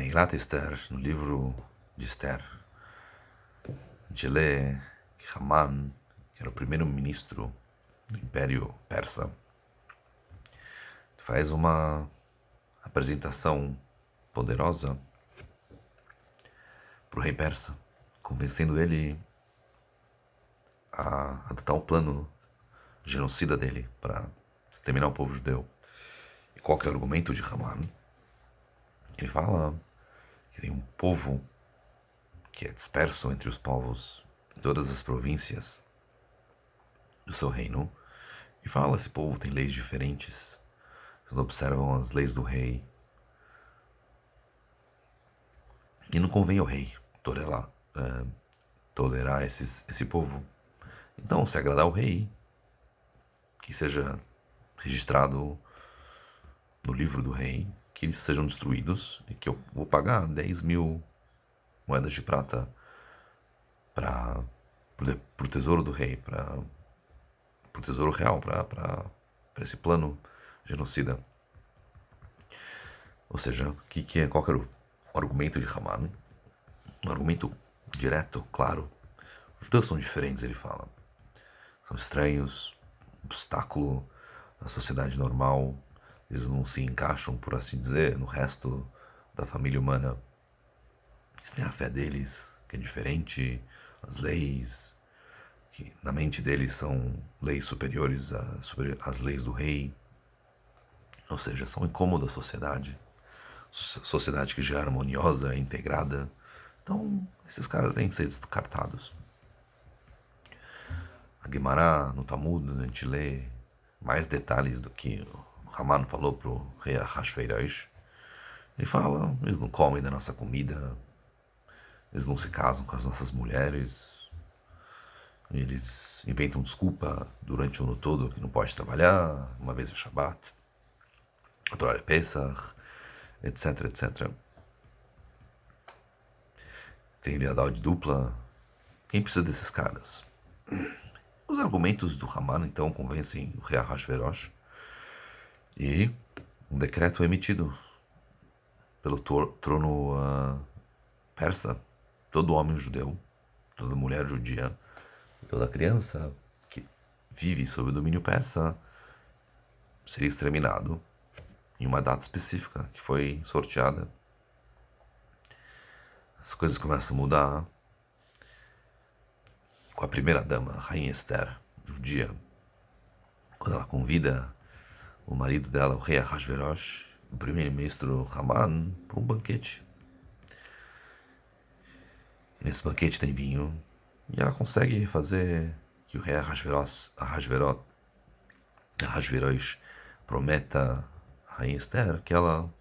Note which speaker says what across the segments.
Speaker 1: Meilat Esther, no livro de Esther, a gente lê que Haman, que era o primeiro-ministro do Império Persa, faz uma apresentação poderosa para o rei persa, convencendo ele a adotar o plano genocida dele para exterminar o povo judeu. E qual que é o argumento de Haman? Ele fala que tem um povo que é disperso entre os povos em todas as províncias do seu reino. E fala: esse povo tem leis diferentes, eles não observam as leis do rei. E não convém ao rei tolerar, é, tolerar esses, esse povo. Então, se agradar ao rei, que seja registrado no livro do rei, que eles sejam destruídos e que eu vou pagar 10 mil moedas de prata para o tesouro do rei, para o tesouro real, para esse plano genocida. Ou seja, que, que é, era o argumento de Haman? Um argumento direto, claro. Os judeus são diferentes, ele fala. São estranhos, obstáculo na sociedade normal, eles não se encaixam, por assim dizer, no resto da família humana. Eles têm a fé deles, que é diferente, as leis, que na mente deles são leis superiores às leis do rei. Ou seja, são incômodos à sociedade. Sociedade que já é harmoniosa, integrada. Então, esses caras têm que ser descartados. A Guimarães, no Talmud, a gente lê mais detalhes do que Haman falou para o rei Ahasverosh. Ele fala, eles não comem da nossa comida, eles não se casam com as nossas mulheres, eles inventam desculpa durante o ano todo que não pode trabalhar, uma vez é Shabbat, outra hora é Pesach, etc, etc. Tem lealdade dupla. Quem precisa desses caras? Os argumentos do Haman então convencem o rei Ahasverosh e um decreto emitido pelo trono uh, persa. Todo homem judeu, toda mulher judia, toda criança que vive sob o domínio persa seria exterminado em uma data específica que foi sorteada. As coisas começam a mudar com a primeira dama, a rainha Esther, judia, quando ela convida o marido dela, o rei Ahasverosh, o primeiro-ministro Haman, para um banquete. Nesse banquete tem vinho, e ela consegue fazer que o rei Ahasverosh, Ahasverosh, Ahasverosh prometa à rainha Esther que ela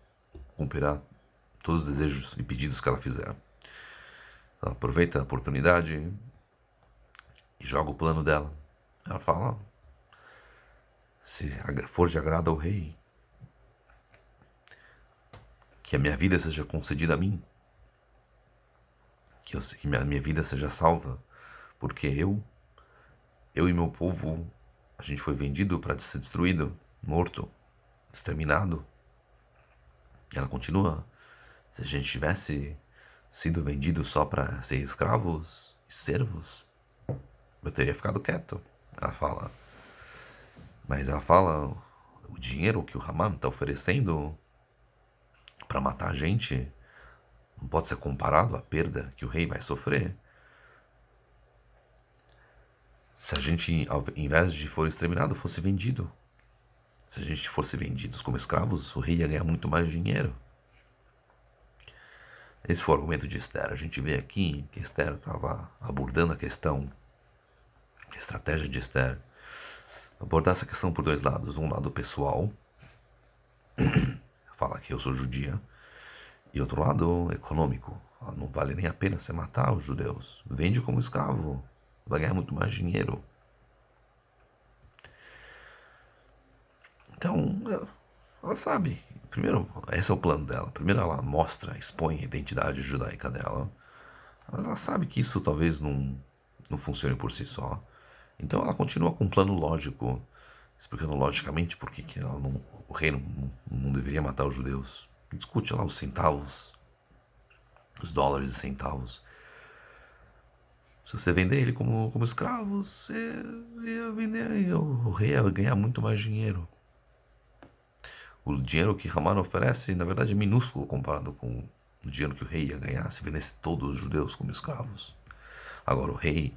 Speaker 1: cumprirá todos os desejos e pedidos que ela fizer. Ela aproveita a oportunidade e joga o plano dela. Ela fala: se for de agrado ao rei, que a minha vida seja concedida a mim, que, eu, que minha, minha vida seja salva, porque eu, eu e meu povo, a gente foi vendido para ser destruído, morto, exterminado. Ela continua: se a gente tivesse sido vendido só para ser escravos e servos, eu teria ficado quieto. Ela fala. Mas ela fala o dinheiro que o Haman está oferecendo para matar a gente não pode ser comparado à perda que o rei vai sofrer. Se a gente, ao invés de for exterminado, fosse vendido. Se a gente fosse vendidos como escravos, o rei ia ganhar muito mais dinheiro. Esse foi o argumento de Esther. A gente vê aqui que Esther estava abordando a questão a estratégia de Esther abordar essa questão por dois lados. Um lado pessoal, fala que eu sou judia, e outro lado econômico. Não vale nem a pena você matar os judeus. Vende como escravo, vai ganhar muito mais dinheiro. Então, ela sabe. Primeiro, esse é o plano dela. Primeiro, ela mostra, expõe a identidade judaica dela. Mas ela sabe que isso talvez não, não funcione por si só. Então ela continua com um plano lógico, explicando logicamente por que, o rei não, deveria matar os judeus. Discute lá os centavos os dólares e centavos. Se você vender ele como, como escravo, você ia vender, o rei ia ganhar muito mais dinheiro. O dinheiro que Haman oferece, na verdade, é minúsculo comparado com o dinheiro que o rei ia ganhar se vendesse todos os judeus como escravos. Agora, o rei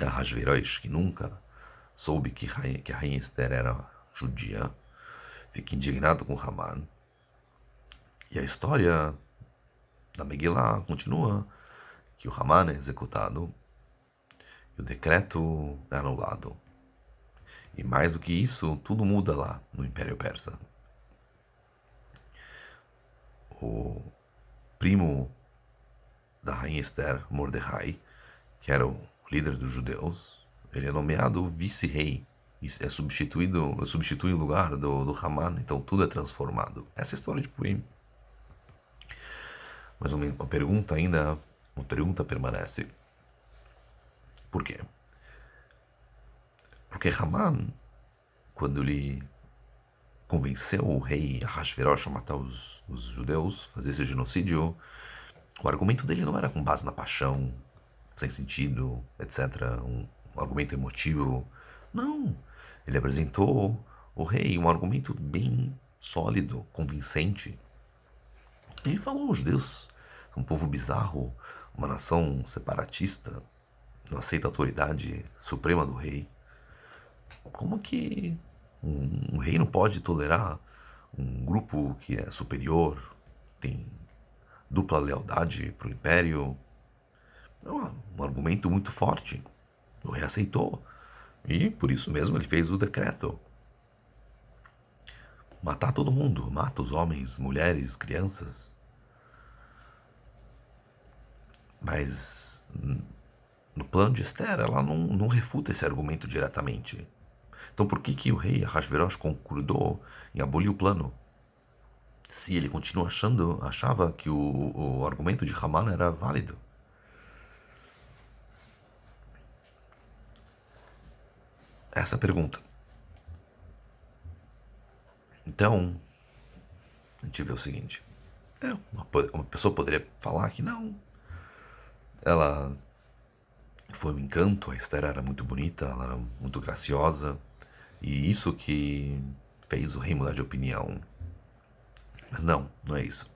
Speaker 1: Ahasverosh, que nunca soube que, que a rainha Esther era judia, fica indignado com Haman. E a história da Megillah continua que o Haman é executado e o decreto é anulado. E mais do que isso, tudo muda lá no Império Persa. O primo da rainha Esther, Mordecai, que era o líder dos judeus, ele é nomeado vice-rei é substituído, substitui o lugar do, do Haman, então tudo é transformado. Essa é a história de Purim. Mas uma, uma pergunta ainda, uma pergunta permanece. Por quê? Porque Haman, quando ele convenceu o rei Ahasverosh a matar os, os judeus, fazer esse genocídio, o argumento dele não era com base na paixão, sem sentido, etc. Um, um argumento emotivo. Não. Ele apresentou o rei um argumento bem sólido, convincente. Ele falou: os judeus um povo bizarro, uma nação separatista, não aceita a autoridade suprema do rei. Como que um, um rei não pode tolerar um grupo que é superior, tem dupla lealdade para o império? É um, um argumento muito forte. O rei aceitou. E por isso mesmo ele fez o decreto. Matar todo mundo, mata os homens, mulheres, crianças. Mas no plano de Esther, ela não, não refuta esse argumento diretamente. Então por que, que o rei Ahasverosh concordou em abolir o plano? Se ele continua achando, achava que o, o argumento de Haman era válido. Essa pergunta. Então, a gente vê o seguinte: é, uma, uma pessoa poderia falar que não, ela foi um encanto, a Esther era muito bonita, ela era muito graciosa, e isso que fez o rei mudar de opinião. Mas não, não é isso.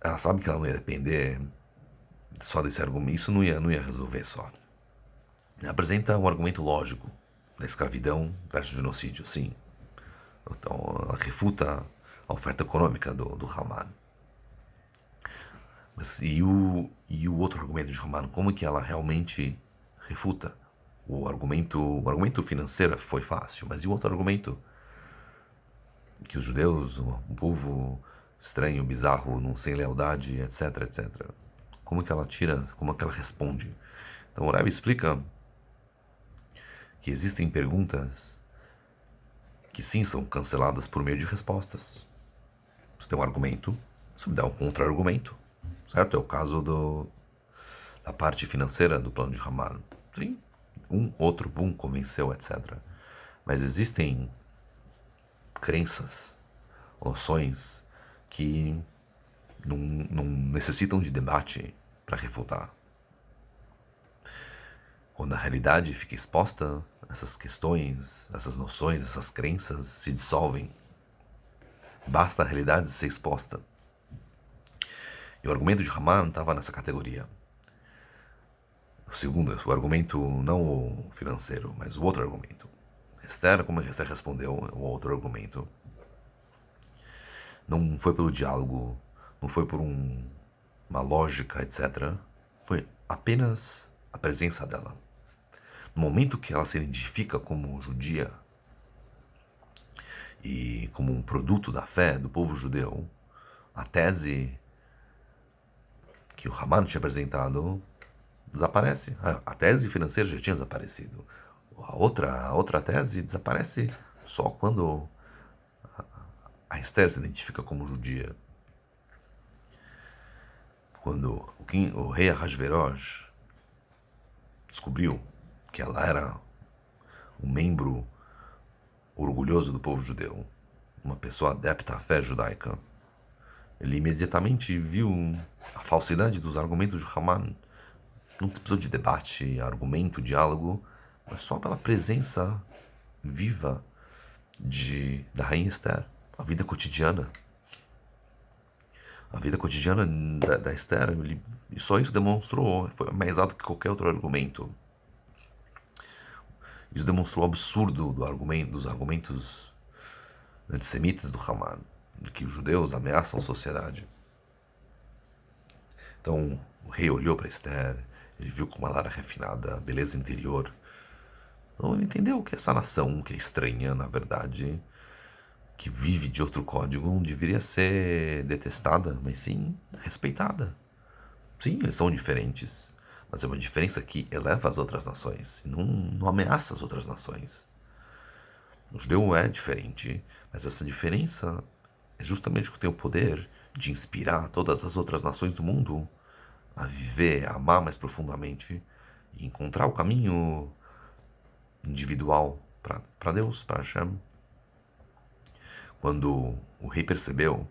Speaker 1: Ela sabe que ela não ia depender só desse argumento, isso não ia, não ia resolver só apresenta um argumento lógico da escravidão versus genocídio, sim. Então, ela refuta a oferta econômica do, do Haman. Mas e o, e o outro argumento de Haman, como que ela realmente refuta? O argumento, o argumento financeiro foi fácil, mas e o outro argumento? Que os judeus, um povo estranho, bizarro, não sem lealdade, etc, etc. Como que ela tira, como que ela responde? Então o Rebbe explica que existem perguntas que sim são canceladas por meio de respostas. Você tem um argumento, você me dá um contra-argumento, certo? É o caso do, da parte financeira do plano de Raman. Sim, um, outro, boom, convenceu, etc. Mas existem crenças, noções que não, não necessitam de debate para refutar. Quando a realidade fica exposta, essas questões, essas noções, essas crenças se dissolvem. Basta a realidade ser exposta. E o argumento de Raman estava nessa categoria. O segundo, o argumento não o financeiro, mas o outro argumento. Esther, como Esther respondeu, o outro argumento. Não foi pelo diálogo, não foi por um, uma lógica, etc. Foi apenas a presença dela. No momento que ela se identifica como judia e como um produto da fé do povo judeu, a tese que o Haman tinha apresentado desaparece. A tese financeira já tinha desaparecido. A outra, a outra tese desaparece só quando a Esther se identifica como judia. Quando o, o rei Ahasverosh descobriu que ela era um membro orgulhoso do povo judeu, uma pessoa adepta à fé judaica. ele imediatamente viu a falsidade dos argumentos de Haman. Não precisou de debate, argumento, diálogo, mas só pela presença viva de, da Rainha Esther, a vida cotidiana. A vida cotidiana da, da Esther, ele, e só isso demonstrou, foi mais alto que qualquer outro argumento. Isso demonstrou o absurdo do argumento, dos argumentos antissemitas do Haman de que os judeus ameaçam a sociedade. Então o rei olhou para Esther, ele viu com uma lara refinada a beleza interior. Então ele entendeu que essa nação, que é estranha, na verdade, que vive de outro código, não deveria ser detestada, mas sim respeitada. Sim, eles são diferentes, mas é uma diferença que eleva as outras nações, não, não ameaça as outras nações. O judeu é diferente, mas essa diferença é justamente que tem o poder de inspirar todas as outras nações do mundo a viver, a amar mais profundamente e encontrar o caminho individual para Deus, para Hashem. Quando o rei percebeu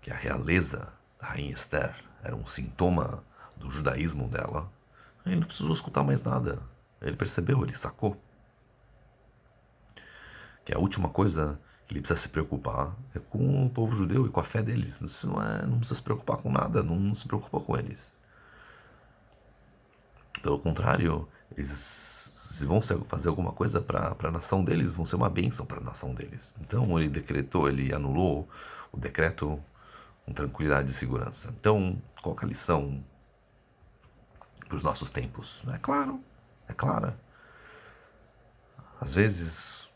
Speaker 1: que a realeza da rainha Esther era um sintoma do judaísmo dela, ele não precisou escutar mais nada. Ele percebeu, ele sacou. Que a última coisa ele precisa se preocupar é com o povo judeu e com a fé deles. Isso não, é, não precisa se preocupar com nada, não se preocupa com eles. Pelo contrário, eles se vão fazer alguma coisa para a nação deles, vão ser uma bênção para a nação deles. Então ele decretou, ele anulou o decreto com tranquilidade e segurança. Então, qual é a lição para os nossos tempos? É claro, é clara. Às vezes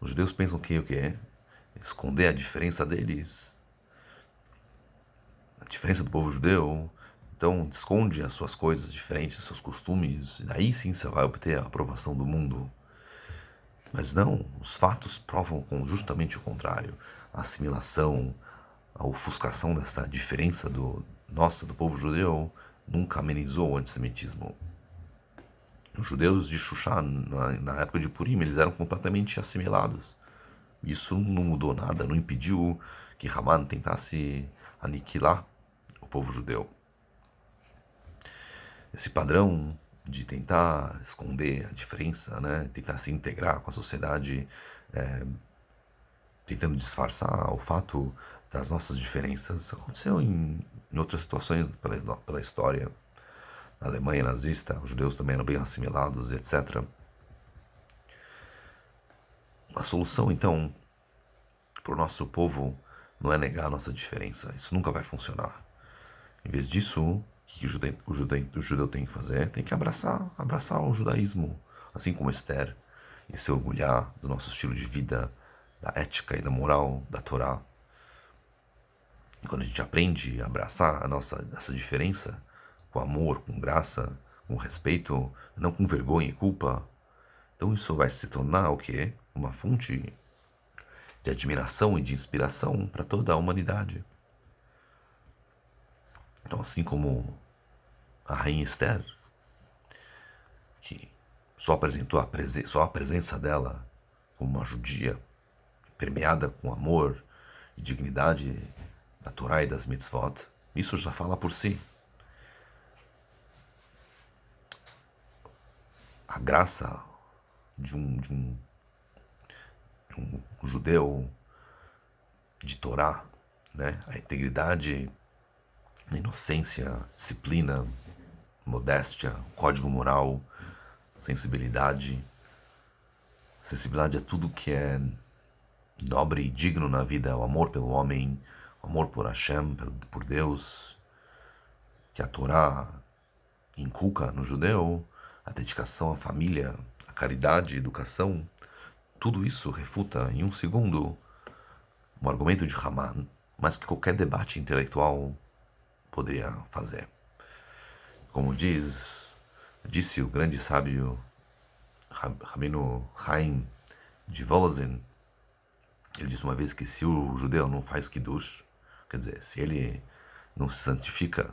Speaker 1: os judeus pensam que o que é esconder a diferença deles, a diferença do povo judeu. Então, esconde as suas coisas diferentes, seus costumes, e daí sim você vai obter a aprovação do mundo. Mas não, os fatos provam justamente o contrário. A assimilação, a ofuscação dessa diferença do nossa, do povo judeu, nunca amenizou o antissemitismo. Os judeus de Xuxá, na, época de Purim, eles eram completamente assimilados. Isso não mudou nada, não impediu que Haman tentasse aniquilar o povo judeu. Esse padrão de tentar esconder a diferença, né? tentar se integrar com a sociedade, é, tentando disfarçar o fato das nossas diferenças, aconteceu em, em outras situações pela, pela história na Alemanha nazista, os judeus também eram bem assimilados, etc. A solução, então, para o nosso povo não é negar a nossa diferença. Isso nunca vai funcionar. Em vez disso, o que o judeu, o judeu, o judeu tem que fazer? Tem que abraçar, abraçar o judaísmo, assim como Esther, e se orgulhar do nosso estilo de vida, da ética e da moral da Torá. E quando a gente aprende a abraçar a nossa essa diferença, com amor, com graça, com respeito, não com vergonha e culpa. Então isso vai se tornar o quê? Uma fonte de admiração e de inspiração para toda a humanidade. Então, assim como a rainha Esther, que só apresentou a, presen só a presença dela como uma judia, permeada com amor e dignidade da Torá e das mitzvot, isso já fala por si. a graça de um, de um, de um judeu de Torá, né? a integridade, a inocência, disciplina, modéstia, código moral, sensibilidade. Sensibilidade é tudo que é nobre e digno na vida, o amor pelo homem, o amor por Hashem, por Deus, que a Torá inculca no judeu, a dedicação à família, a caridade, a educação, tudo isso refuta em um segundo um argumento de Haman, mais que qualquer debate intelectual poderia fazer. Como diz, disse o grande sábio Rabino Chaim de Volozin, ele disse uma vez que se o judeu não faz kiddush, quer dizer, se ele não se santifica,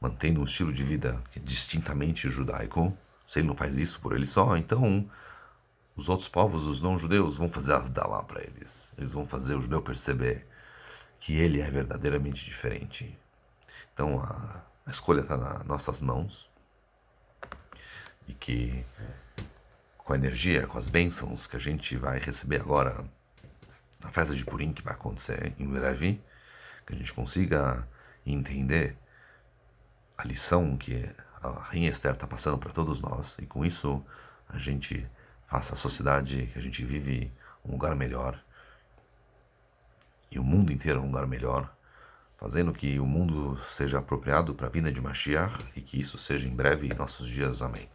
Speaker 1: mantendo um estilo de vida é distintamente judaico, se ele não faz isso por ele só, então os outros povos, os não-judeus, vão fazer a lá para eles. Eles vão fazer o judeu perceber que ele é verdadeiramente diferente. Então a, a escolha está nas nossas mãos e que com a energia, com as bênçãos que a gente vai receber agora na festa de Purim que vai acontecer em breve, que a gente consiga entender a lição que a Rainha Esther está passando para todos nós e com isso a gente faça a sociedade que a gente vive um lugar melhor e o mundo inteiro um lugar melhor, fazendo que o mundo seja apropriado para a vinda de Mashiach e que isso seja em breve em nossos dias. Amém.